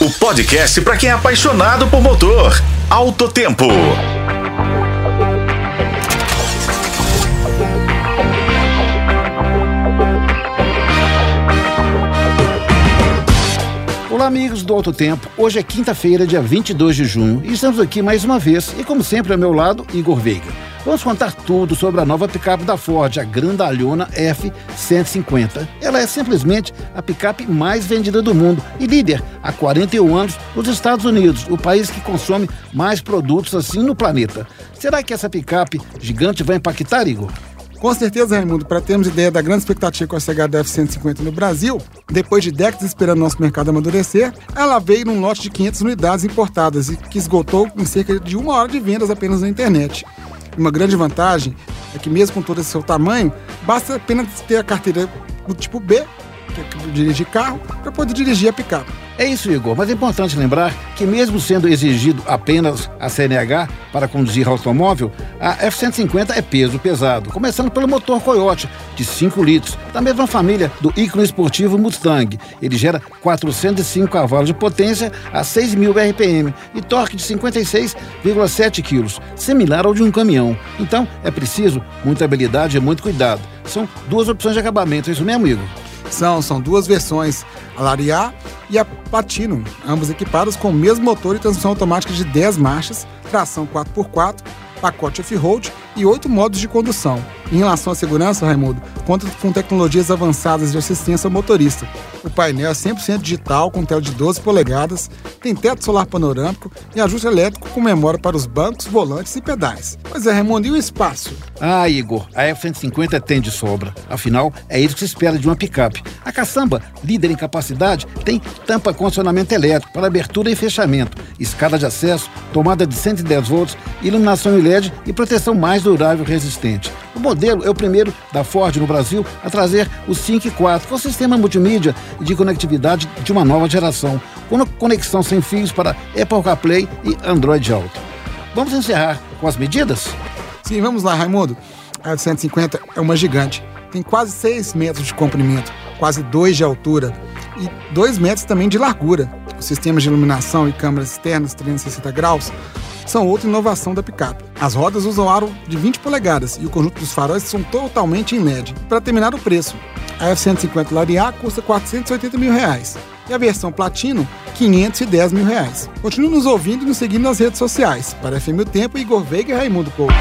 o podcast para quem é apaixonado por motor. Alto Tempo. Olá, amigos do Alto Tempo. Hoje é quinta-feira, dia 22 de junho, e estamos aqui mais uma vez. E como sempre, ao meu lado, Igor Veiga. Vamos contar tudo sobre a nova picape da Ford, a Grandalhona F-150. Ela é simplesmente a picape mais vendida do mundo e líder há 41 anos nos Estados Unidos, o país que consome mais produtos assim no planeta. Será que essa picape gigante vai impactar, Igor? Com certeza, Raimundo, para termos ideia da grande expectativa com a da F-150 no Brasil, depois de décadas esperando nosso mercado amadurecer, ela veio num lote de 500 unidades importadas e que esgotou em cerca de uma hora de vendas apenas na internet. Uma grande vantagem é que, mesmo com todo esse seu tamanho, basta apenas ter a carteira do tipo B que dirigir carro para poder dirigir a picape. É isso, Igor, mas é importante lembrar que, mesmo sendo exigido apenas a CNH para conduzir automóvel, a F-150 é peso pesado, começando pelo motor Coyote, de 5 litros, da mesma família do ícone esportivo Mustang. Ele gera 405 cavalos de potência a 6.000 RPM e torque de 56,7 quilos, similar ao de um caminhão. Então, é preciso muita habilidade e muito cuidado. São duas opções de acabamento, é isso mesmo, Igor? São, são duas versões, a Lariat e a Platinum, ambos equipados com o mesmo motor e transmissão automática de 10 marchas, tração 4x4, pacote off-road e oito modos de condução. Em relação à segurança, Raimundo, conta com tecnologias avançadas de assistência ao motorista. O painel é 100% digital, com tela de 12 polegadas, tem teto solar panorâmico e ajuste elétrico com memória para os bancos, volantes e pedais. Pois é, Raimundo, e o espaço? Ah, Igor, a F-150 tem de sobra. Afinal, é isso que se espera de uma picape. A caçamba, líder em capacidade, tem tampa com acionamento elétrico para abertura e fechamento, escada de acesso, tomada de 110 volts, iluminação LED e proteção mais durável e resistente. O modelo é o primeiro da Ford no Brasil a trazer o Sync 4, que é o sistema multimídia de conectividade de uma nova geração, com conexão sem fios para Apple CarPlay e Android Auto. Vamos encerrar com as medidas? Sim, vamos lá, Raimundo. A 150 é uma gigante. Tem quase 6 metros de comprimento, quase 2 de altura e 2 metros também de largura. Os sistemas de iluminação e câmeras externas 360 graus são outra inovação da picape. As rodas usam aro de 20 polegadas e o conjunto dos faróis são totalmente em LED. Para terminar o preço, a F-150 Lariat custa 480 mil reais e a versão Platino 510 mil reais. Continue nos ouvindo e nos seguindo nas redes sociais. Para FM o Tempo, Igor Veiga e Raimundo Couto.